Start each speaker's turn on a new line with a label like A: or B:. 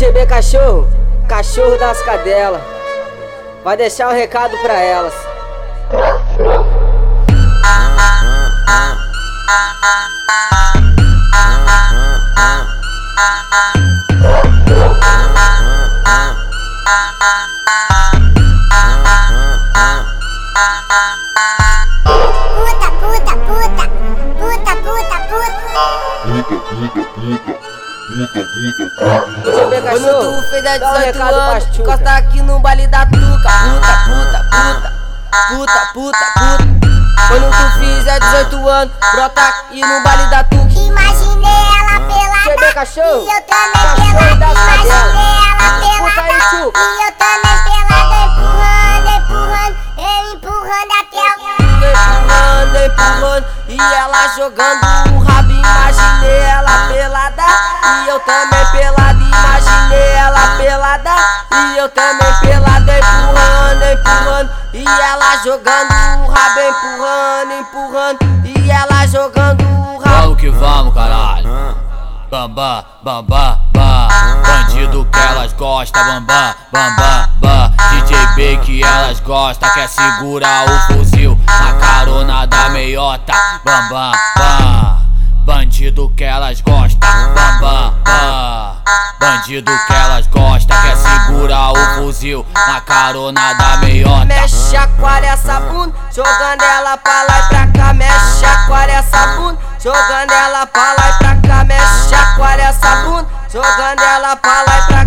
A: CB Cachorro, cachorro das cadelas. Vai deixar um recado pra elas.
B: Puta, puta, puta, puta, puta, puta.
A: CB
C: Quando tu fez a
A: dá um
C: 18
A: recado pra
C: anos, encosta aqui no baile da tuca. Puta, puta, puta, puta, puta, puta. Quando tu fizer 18 anos, brota aqui no baile da tuca.
B: Imaginei ela pelada
A: CB Cachorro,
B: e eu também pelada. Imaginei ela pelada e eu também pelada. Empurrando, empurrando, eu empurrando até o...
C: Empurrando, empurrando, e ela jogando o rabo. Imaginei pelada, eu também pelada. Imaginei ela pelada, e eu também pelada. Empurrando, empurrando, e ela jogando o rabo. Empurrando, empurrando, e ela jogando o rabo.
D: Vamos que vamos, caralho. Bamba, bamba, bam. Bandido que elas gostam, bamba, bamba, bam. DJ B que elas gostam, quer segurar o fuzil na carona da meiota, bamba, bam. Bandido que elas gostam, bamba, bam. Bandido que elas gostam, quer segurar o fuzil na carona da meiota.
C: Mexe, chacoalha essa bunda, jogando ela pra lá e pra cá. Mexe, chacoalha essa bunda, jogando ela pra lá e pra cá. Mexe, chacoalha essa bunda, jogando ela pra lá e pra cá.